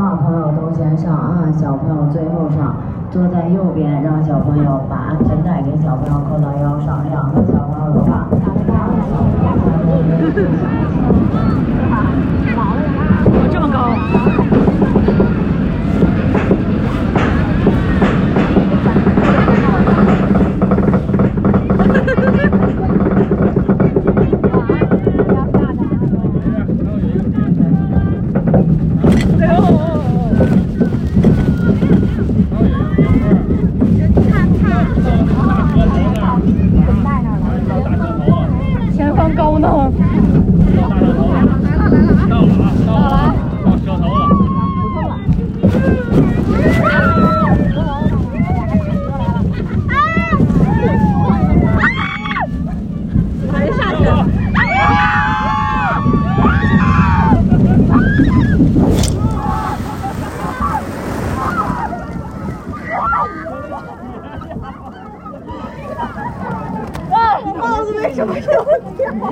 大朋友都先上啊，小朋友最后上。坐在右边，让小朋友把安全带给小朋友扣到腰上，两个小朋友的话。高呢。为什么要接我？